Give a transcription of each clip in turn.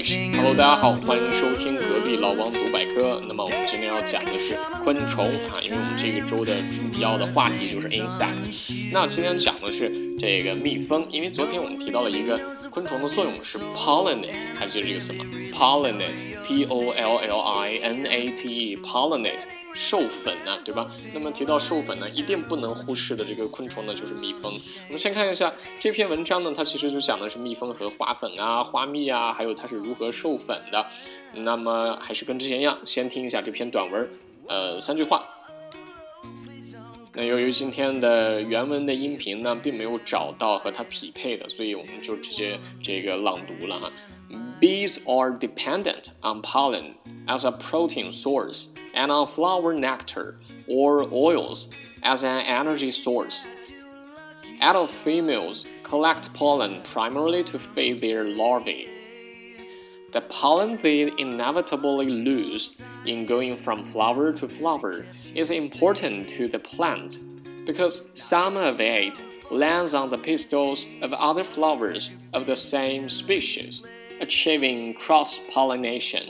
Hello，大家好，欢迎收听隔壁老王读百科。那么我们今天要讲的是昆虫啊，因为我们这个周的主要的话题就是 insect。那今天讲的是这个蜜蜂，因为昨天我们提到了一个昆虫的作用是 pollinate，还记得这个词吗？pollinate，p o l l i n a t e，pollinate。授粉呢，对吧？那么提到授粉呢，一定不能忽视的这个昆虫呢，就是蜜蜂。我们先看一下这篇文章呢，它其实就讲的是蜜蜂和花粉啊、花蜜啊，还有它是如何授粉的。那么还是跟之前一样，先听一下这篇短文，呃，三句话。那由于今天的原文的音频呢，并没有找到和它匹配的，所以我们就直接这个朗读了哈。Bees are dependent on pollen as a protein source and on flower nectar or oils as an energy source. Adult females collect pollen primarily to feed their larvae. The pollen they inevitably lose in going from flower to flower is important to the plant because some of it lands on the pistils of other flowers of the same species achieving cross pollination。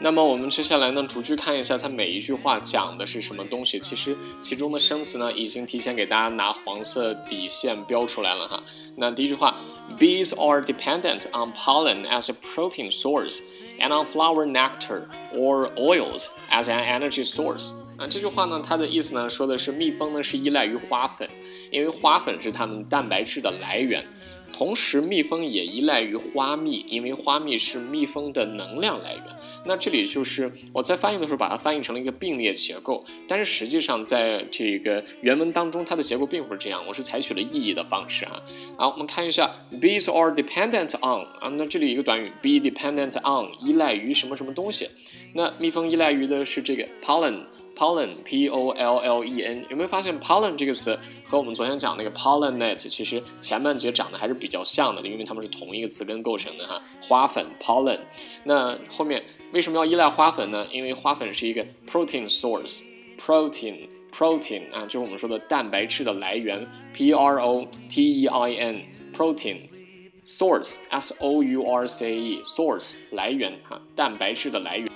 那么我们接下来呢，逐句看一下它每一句话讲的是什么东西。其实其中的生词呢，已经提前给大家拿黄色底线标出来了哈。那第一句话，Bees are dependent on pollen as a protein source and on flower nectar or oils as an energy source。 啊，这句话呢，它的意思呢，说的是蜜蜂呢是依赖于花粉，因为花粉是它们蛋白质的来源。同时，蜜蜂也依赖于花蜜，因为花蜜是蜜蜂的能量来源。那这里就是我在翻译的时候把它翻译成了一个并列结构，但是实际上在这个原文当中，它的结构并不是这样。我是采取了意义的方式啊。好，我们看一下，bees are dependent on 啊，那这里一个短语，be dependent on，依赖于什么什么东西？那蜜蜂依赖于的是这个 pollen。Pollen，p o l l e n，有没有发现 pollen 这个词和我们昨天讲那个 pollinate 其实前半节长得还是比较像的，因为它们是同一个词根构成的哈。花粉 pollen，那后面为什么要依赖花粉呢？因为花粉是一个 protein source，protein，protein 啊，就是我们说的蛋白质的来源，p r o t e i n，protein，source，s o u r c e，source 来源哈，蛋白质的来源。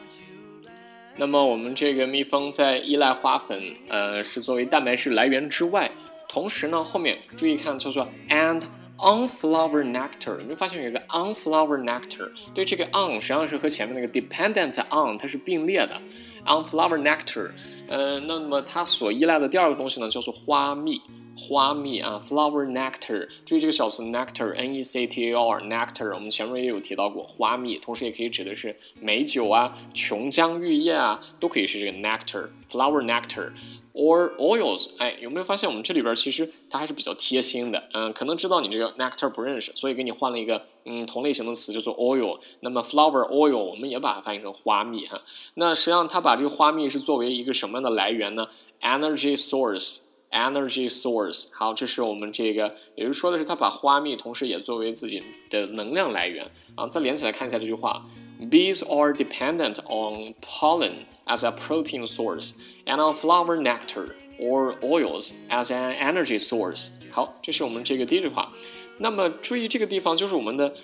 那么我们这个蜜蜂在依赖花粉，呃，是作为蛋白质来源之外，同时呢，后面注意看叫做 and on flower nectar，有没有发现有一个 on flower nectar？对，这个 on 实际上是和前面那个 dependent on 它是并列的，on flower nectar，呃，那么它所依赖的第二个东西呢，叫做花蜜。花蜜啊，flower nectar，注意这个小词 nectar，n e c t a r，nectar，我们前面也有提到过花蜜，同时也可以指的是美酒啊，琼浆玉液啊，都可以是这个 nectar，flower nectar，or oils，哎，有没有发现我们这里边其实它还是比较贴心的，嗯，可能知道你这个 nectar 不认识，所以给你换了一个嗯同类型的词叫做 oil，那么 flower oil 我们也把它翻译成花蜜哈，那实际上它把这个花蜜是作为一个什么样的来源呢？energy source。Energy source，好，这是我们这个，也就是说的是，它把花蜜同时也作为自己的能量来源啊。再连起来看一下这句话：Bees are dependent on pollen as a protein source and on flower nectar or oils as an energy source。好，这是我们这个第一句话。那么注意这个地方就是我们的。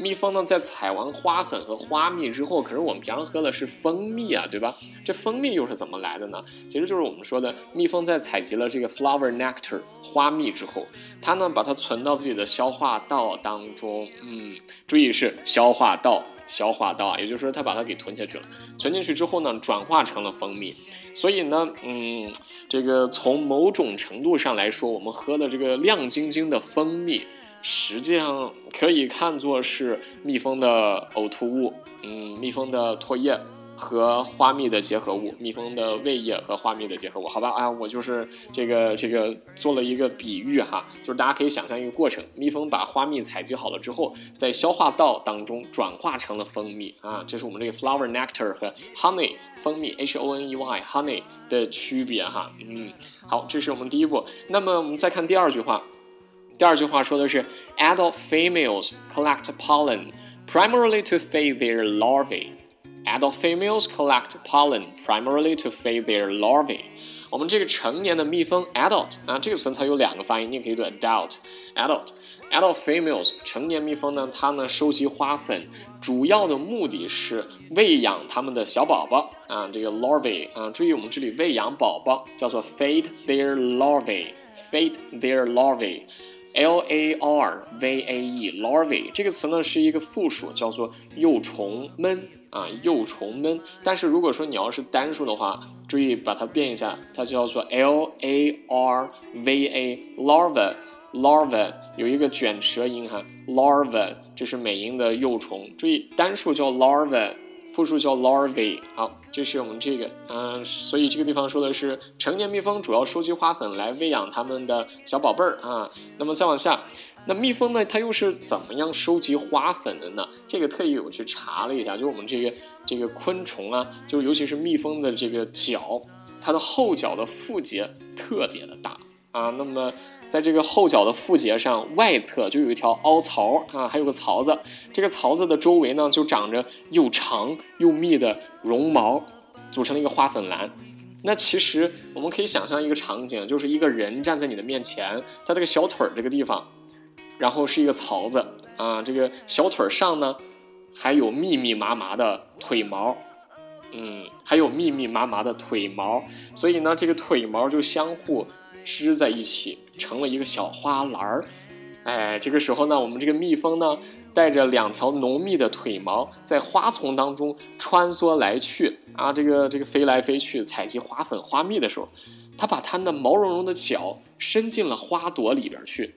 蜜蜂呢，在采完花粉和花蜜之后，可是我们平常喝的是蜂蜜啊，对吧？这蜂蜜又是怎么来的呢？其实就是我们说的，蜜蜂在采集了这个 flower nectar 花蜜之后，它呢把它存到自己的消化道当中。嗯，注意是消化道，消化道啊，也就是说它把它给吞下去了。存进去之后呢，转化成了蜂蜜。所以呢，嗯，这个从某种程度上来说，我们喝的这个亮晶晶的蜂蜜。实际上可以看作是蜜蜂的呕吐物，嗯，蜜蜂的唾液和花蜜的结合物，蜜蜂的胃液和花蜜的结合物，好吧，啊，我就是这个这个做了一个比喻哈，就是大家可以想象一个过程，蜜蜂把花蜜采集好了之后，在消化道当中转化成了蜂蜜啊，这是我们这个 flower nectar 和 honey 蜂蜜 h o n e y honey 的区别哈，嗯，好，这是我们第一步，那么我们再看第二句话。第二句话说的是，adult females collect pollen primarily to feed their larvae. Adult females collect pollen primarily to feed their larvae. 我们这个成年的蜜蜂 adult 啊，这个词它有两个发音，你也可以读 adult，adult。adult females 成年蜜蜂呢，它呢收集花粉，主要的目的是喂养它们的小宝宝啊，这个 larvae 啊，注意我们这里喂养宝宝叫做 feed their larvae，feed their Larvae，larvae 这个词呢是一个复数，叫做幼虫们啊，幼虫们。但是如果说你要是单数的话，注意把它变一下，它叫做 l a r v a，larva。larva 有一个卷舌音哈，larva 这是美音的幼虫，注意单数叫 larva，复数叫 larvae。好，这是我们这个，嗯，所以这个地方说的是成年蜜蜂主要收集花粉来喂养它们的小宝贝儿啊。那么再往下，那蜜蜂呢，它又是怎么样收集花粉的呢？这个特意我去查了一下，就我们这个这个昆虫啊，就尤其是蜜蜂的这个脚，它的后脚的腹节特别的大。啊，那么在这个后脚的腹节上外侧就有一条凹槽啊，还有个槽子。这个槽子的周围呢，就长着又长又密的绒毛，组成了一个花粉篮。那其实我们可以想象一个场景，就是一个人站在你的面前，他这个小腿儿这个地方，然后是一个槽子啊，这个小腿上呢还有密密麻麻的腿毛，嗯，还有密密麻麻的腿毛，所以呢，这个腿毛就相互。织在一起成了一个小花篮儿，哎，这个时候呢，我们这个蜜蜂呢，带着两条浓密的腿毛，在花丛当中穿梭来去啊，这个这个飞来飞去采集花粉花蜜的时候，它把它的毛茸茸的脚伸进了花朵里边去，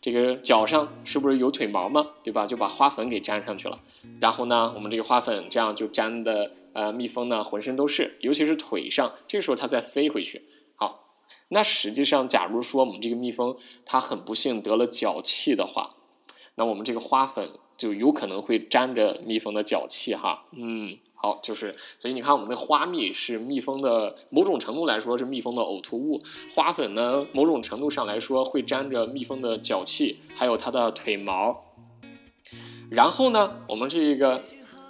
这个脚上是不是有腿毛吗？对吧？就把花粉给粘上去了，然后呢，我们这个花粉这样就粘的呃，蜜蜂呢浑身都是，尤其是腿上，这个时候它再飞回去。好那实际上，假如说我们这个蜜蜂它很不幸得了脚气的话，那我们这个花粉就有可能会沾着蜜蜂的脚气哈。嗯，好，就是所以你看，我们的花蜜是蜜蜂的某种程度来说是蜜蜂的呕吐物，花粉呢某种程度上来说会沾着蜜蜂的脚气，还有它的腿毛。然后呢，我们这个。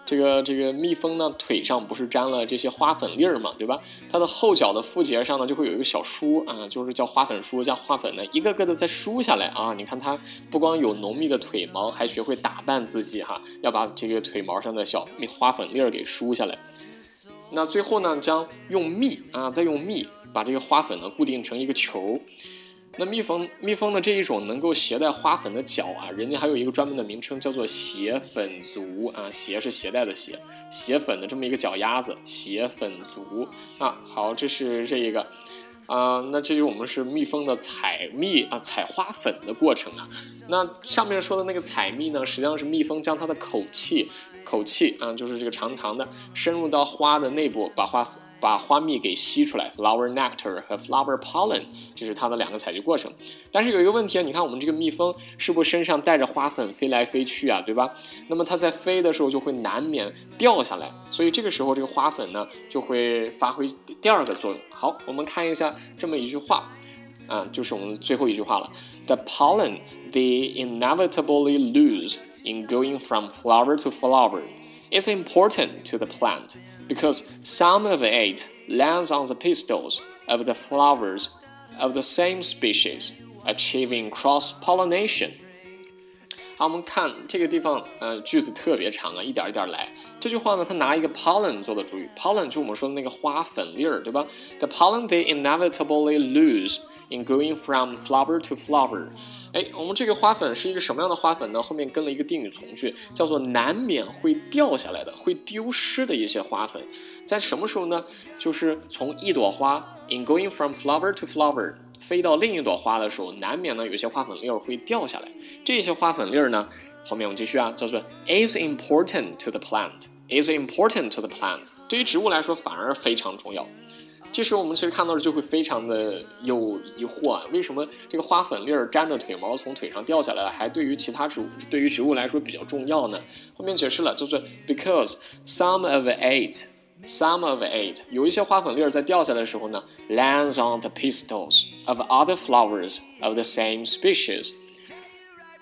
这个这个蜜蜂呢，腿上不是粘了这些花粉粒儿嘛，对吧？它的后脚的腹节上呢，就会有一个小梳啊，就是叫花粉梳，叫花粉呢一个个的在梳下来啊。你看它不光有浓密的腿毛，还学会打扮自己哈，要把这个腿毛上的小花粉粒儿给梳下来。那最后呢，将用蜜啊，再用蜜把这个花粉呢固定成一个球。那蜜蜂，蜜蜂的这一种能够携带花粉的脚啊，人家还有一个专门的名称，叫做携粉足啊，携是携带的携，携粉的这么一个脚丫子，携粉足啊。好，这是这一个啊，那这就我们是蜜蜂的采蜜啊，采花粉的过程啊。那上面说的那个采蜜呢，实际上是蜜蜂将它的口气，口气啊，就是这个长长的，深入到花的内部，把花粉。把花蜜给吸出来，flower nectar 和 flower pollen，这是它的两个采集过程。但是有一个问题啊，你看我们这个蜜蜂是不是身上带着花粉飞来飞去啊，对吧？那么它在飞的时候就会难免掉下来，所以这个时候这个花粉呢就会发挥第二个作用。好，我们看一下这么一句话，啊，就是我们最后一句话了。The pollen they inevitably lose in going from flower to flower is important to the plant. because some of it lands on the pistils of the flowers of the same species, achieving cross pollination. 好，我们看这个地方，呃，句子特别长啊，一点一点来。这句话呢，它拿一个 pollen 做的主语，pollen 就我们说的那个花粉粒儿，对吧？The pollen they inevitably lose in going from flower to flower。 哎，我们这个花粉是一个什么样的花粉呢？后面跟了一个定语从句，叫做难免会掉下来的、会丢失的一些花粉，在什么时候呢？就是从一朵花 in going from flower to flower 飞到另一朵花的时候，难免呢有些花粉粒儿会掉下来。这些花粉粒儿呢，后面我们继续啊，叫做 is important to the plant，is important to the plant，对于植物来说反而非常重要。这时候我们其实看到的就会非常的有疑惑啊，为什么这个花粉粒儿沾着腿毛从腿上掉下来了，还对于其他植物对于植物来说比较重要呢？后面解释了，就是 because some of it，some of it，有一些花粉粒儿在掉下来的时候呢，lands on the pistils of other flowers of the same species。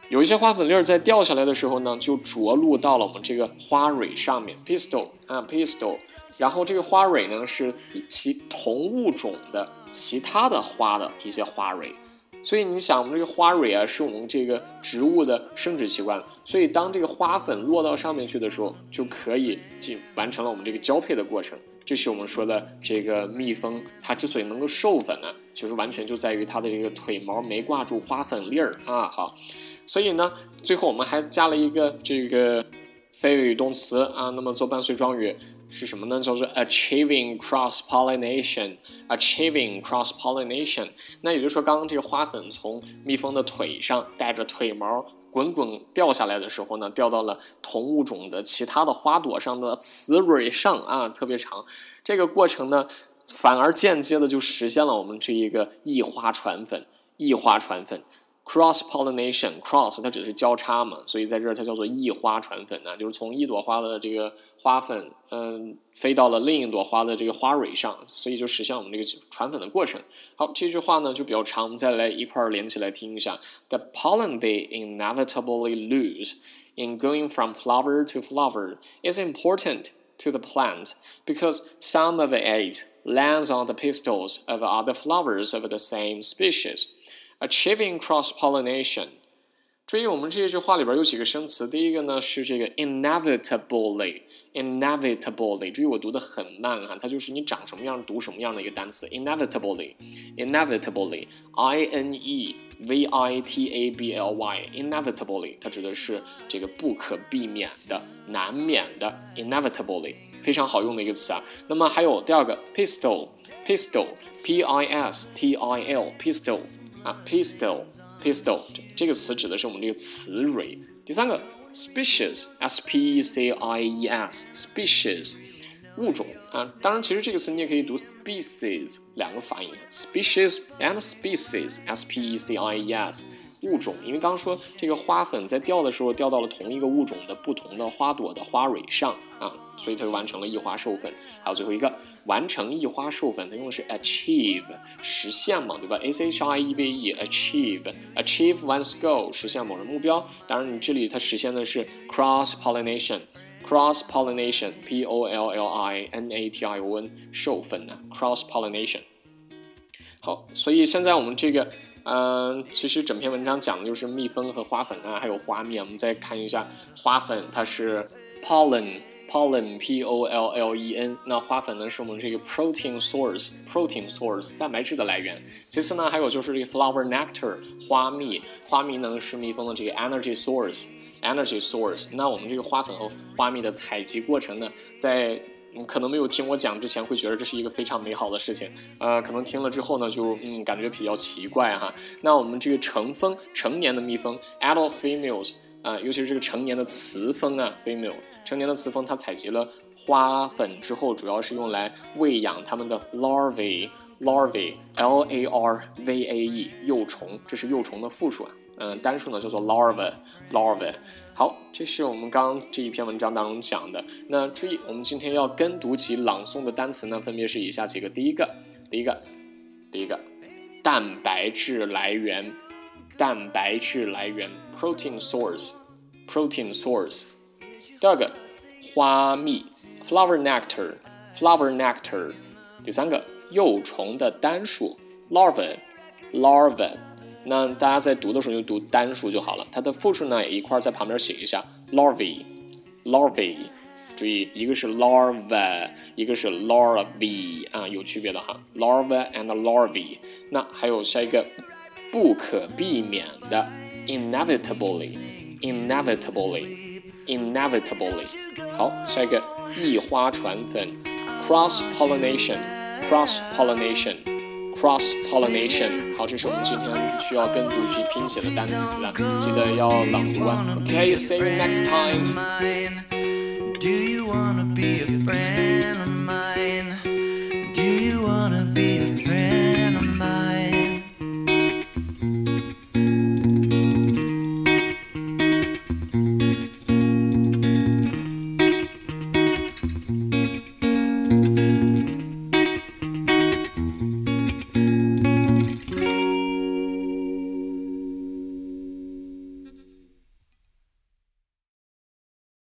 有一些花粉粒儿在掉下来的时候呢，就着陆到了我们这个花蕊上面，pistil 啊，pistil。然后这个花蕊呢是其同物种的其他的花的一些花蕊。所以你想，我们这个花蕊啊，是我们这个植物的生殖器官。所以当这个花粉落到上面去的时候，就可以进完成了我们这个交配的过程。这是我们说的这个蜜蜂，它之所以能够授粉呢，就是完全就在于它的这个腿毛没挂住花粉粒儿啊。好，所以呢，最后我们还加了一个这个非谓语动词啊，那么做伴随状语。是什么呢？叫做 achieving cross pollination，achieving cross pollination。那也就是说，刚刚这个花粉从蜜蜂的腿上带着腿毛滚滚掉下来的时候呢，掉到了同物种的其他的花朵上的雌蕊上啊，特别长。这个过程呢，反而间接的就实现了我们这一个异花传粉，异花传粉。Cross pollination, cross 它只是交叉嘛，所以在这儿它叫做异花传粉呢，就是从一朵花的这个花粉，嗯，飞到了另一朵花的这个花蕊上，所以就实现我们这个传粉的过程。好，这句话呢就比较长，我们再来一块儿连起来听一下。The pollen they inevitably lose in going from flower to flower is important to the plant because some of it lands on the pistils of other flowers of the same species. Achieving cross pollination，注意我们这一句话里边有几个生词。第一个呢是这个 inevitably，inevitably。注意我读的很慢啊，它就是你长什么样读什么样的一个单词。inevitably，inevitably，i n e v i t a b l y，inevitably，它指的是这个不可避免的、难免的。inevitably，非常好用的一个词啊。那么还有第二个 pistil，pistil，p i s t i l，pistil。 啊，pistol pistol 这个词指的是我们这个雌蕊。第三个，species，s p e c i e s，species，物种啊。当然，其实这个词你也可以读 species，两个发音，species and species，s p e c i e s。物种，因为刚刚说这个花粉在掉的时候掉到了同一个物种的不同的花朵的花蕊上啊，所以它就完成了异花授粉。还有最后一个，完成异花授粉，它用的是 achieve，实现嘛，对吧？a c h i e v e，achieve，achieve one's goal，实现某人目标。当然，你这里它实现的是 cross pollination，cross pollination，p o l l i n a t i o n，授粉呢，cross pollination。好，所以现在我们这个。嗯，其实整篇文章讲的就是蜜蜂和花粉啊，还有花蜜。我们再看一下花粉，它是 pollen，pollen，p o l l e n。那花粉呢，是我们这个 protein source，protein source，蛋白质的来源。其次呢，还有就是这个 flower nectar，花蜜。花蜜呢是蜜蜂的这个 energy source，energy source。那我们这个花粉和花蜜的采集过程呢，在嗯，可能没有听我讲之前会觉得这是一个非常美好的事情，呃，可能听了之后呢，就嗯感觉比较奇怪哈。那我们这个成蜂成年的蜜蜂，adult females 啊，尤其是这个成年的雌蜂啊，female 成年的雌蜂，它采集了花粉之后，主要是用来喂养它们的 larvae，larvae，l a r v a e 幼虫，这是幼虫的复数啊。嗯，单数呢叫做 larva，larva。好，这是我们刚刚这一篇文章当中讲的。那注意，我们今天要跟读及朗诵的单词呢，分别是以下几个。第一个，第一个，第一个，蛋白质来源，蛋白质来源，protein source，protein source。第二个，花蜜，flower nectar，flower nectar。第三个，幼虫的单数，larva，larva。那大家在读的时候就读单数就好了，它的复数呢也一块在旁边写一下，larvae，larvae，注意一个是 larva，一个是 larvae 啊，有区别的哈，larva and larvae。那还有下一个不可避免的，inevitably，inevitably，inevitably。好，下一个异花传粉，cross pollination，cross pollination。cross pollination，好，这是我们今天需要跟读去拼写的单词啊，记得要朗读啊。Okay, see you next time.